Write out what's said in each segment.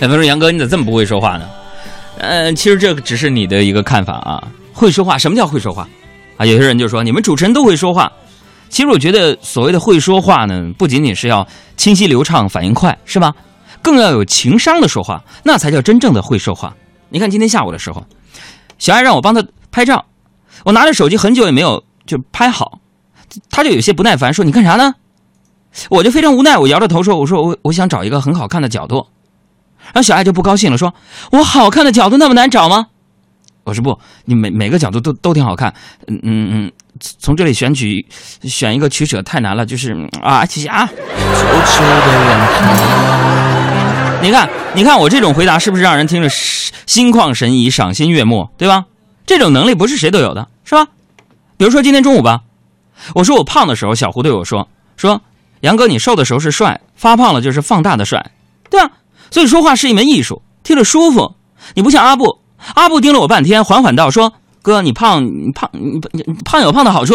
有人说杨哥你咋这么不会说话呢？呃，其实这只是你的一个看法啊。会说话，什么叫会说话？啊，有些人就说你们主持人都会说话。其实我觉得所谓的会说话呢，不仅仅是要清晰流畅、反应快，是吧？更要有情商的说话，那才叫真正的会说话。你看今天下午的时候，小爱让我帮他拍照，我拿着手机很久也没有就拍好，他就有些不耐烦说：“你干啥呢？”我就非常无奈，我摇着头说：“我说我我想找一个很好看的角度。”然后小爱就不高兴了，说：“我好看的角度那么难找吗？”我说：“不，你每每个角度都都挺好看。嗯嗯嗯，从这里选取选一个取舍太难了，就是啊，谢谢啊。”你看，你看我这种回答是不是让人听着心旷神怡、赏心悦目，对吧？这种能力不是谁都有的，是吧？比如说今天中午吧，我说我胖的时候，小胡对我说：“说杨哥，你瘦的时候是帅，发胖了就是放大的帅，对吧？”所以说话是一门艺术，听着舒服。你不像阿布，阿布盯了我半天，缓缓道：“说哥，你胖，你胖，你胖有胖的好处。”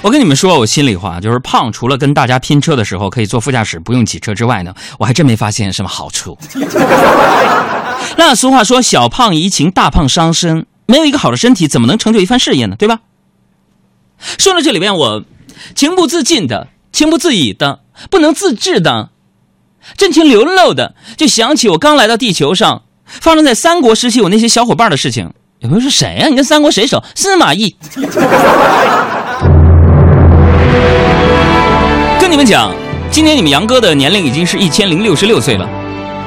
我跟你们说，我心里话，就是胖，除了跟大家拼车的时候可以坐副驾驶不用挤车之外呢，我还真没发现什么好处。那俗话说，小胖怡情，大胖伤身。没有一个好的身体，怎么能成就一番事业呢？对吧？说到这里边，我情不自禁的、情不自已的、不能自制的、真情流露的，就想起我刚来到地球上，发生在三国时期我那些小伙伴的事情。有朋友说谁呀？你跟三国谁熟？司马懿。跟你们讲，今年你们杨哥的年龄已经是一千零六十六岁了。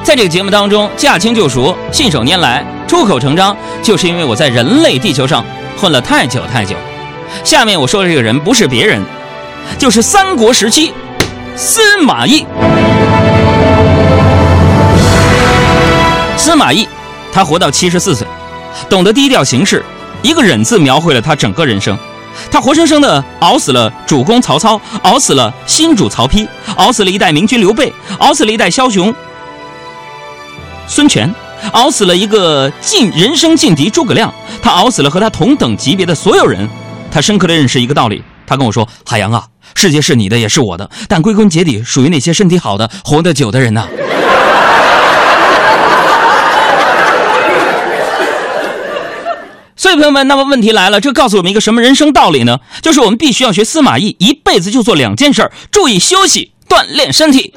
在这个节目当中，驾轻就熟，信手拈来，出口成章，就是因为我在人类地球上混了太久太久。下面我说的这个人不是别人，就是三国时期司马懿。司马懿，他活到七十四岁，懂得低调行事，一个忍字描绘了他整个人生。他活生生的熬死了主公曹操，熬死了新主曹丕，熬死了一代明君刘备，熬死了一代枭雄孙权，熬死了一个劲人生劲敌诸葛亮。他熬死了和他同等级别的所有人。他深刻的认识一个道理，他跟我说：“海洋啊，世界是你的，也是我的，但归根结底属于那些身体好的、活得久的人呐。”所以，朋友们，那么问题来了，这告诉我们一个什么人生道理呢？就是我们必须要学司马懿，一辈子就做两件事：注意休息，锻炼身体。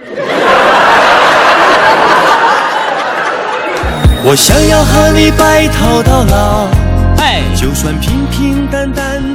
我想要和你白头到老，哎，就算平平淡淡。